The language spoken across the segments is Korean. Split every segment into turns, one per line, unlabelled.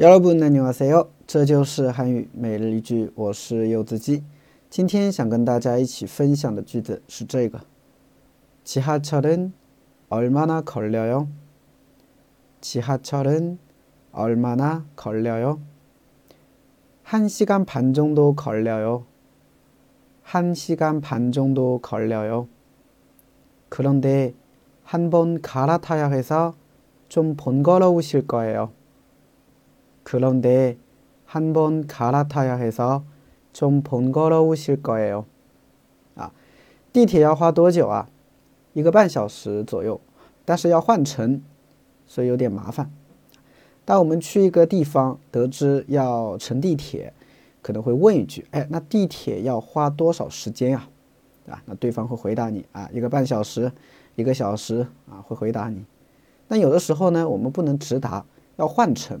여러분 안녕하세요. 这就是韩语每日一句我是柚子鸡今天想跟大家一起分享的句子是这个 지하철은 얼마나 걸려요? 지하철은 얼마나 걸려요? 1시간 반 정도 걸려요. 1시간 반 정도 걸려요. 그런데 한 번 갈아타야 해서 좀 번거로우실 거예요. 그런데한번갈아타야해서좀번거로우실거예요啊，地铁要花多久啊？一个半小时左右，但是要换乘，所以有点麻烦。当我们去一个地方，得知要乘地铁，可能会问一句：“哎，那地铁要花多少时间呀？”啊？”吧？那对方会回答你：“啊，一个半小时，一个小时。”啊，会回答你。那有的时候呢，我们不能直达，要换乘。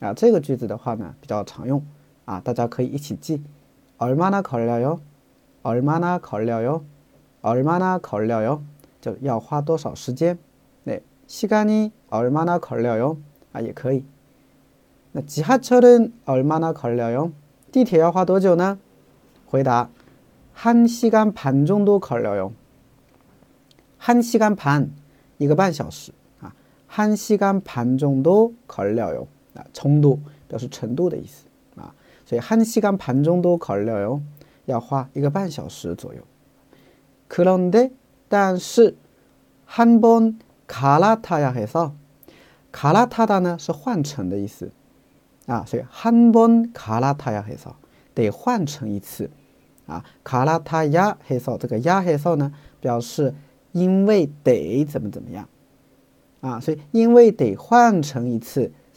啊，这个句子的话呢比较常用啊，大家可以一起记。얼마나걸려 요？ 얼마나걸려 요？ 얼마나걸려 요？ 就要花多少时间？那시간이얼마나걸려 네， 요？ 啊，也可以。那지하철은얼마나걸려 아， 요？ 地铁要花多久呢？回答：한시간반정도걸려 요。 한시간반一个半小时啊，한시간반정도걸려 아， 요。 冲度表示程度的意思啊，所以汉西干盘中都考虑了哟，要花一个半小时左右。그런데但是汉本卡拉塔亚黑哨，卡拉塔达呢是换乘的意思啊，所以汉本卡拉塔亚黑哨，得换乘一次啊。卡拉塔亚黑哨，这个亚黑哨呢表示因为得怎么怎么样啊，所以因为得换乘一次。 所以啊可能会有点번거롭다啊，번거롭다表示麻烦的意思啊，좀번거로우실거예요可能会有点麻烦啊，좀번거로우실거예요可能会有点麻烦啊，所以连起来就是啊，但是因为得换成一次，所以啊可能会有点麻烦啊，그런데한번갈아타야해서좀번거로우실거예요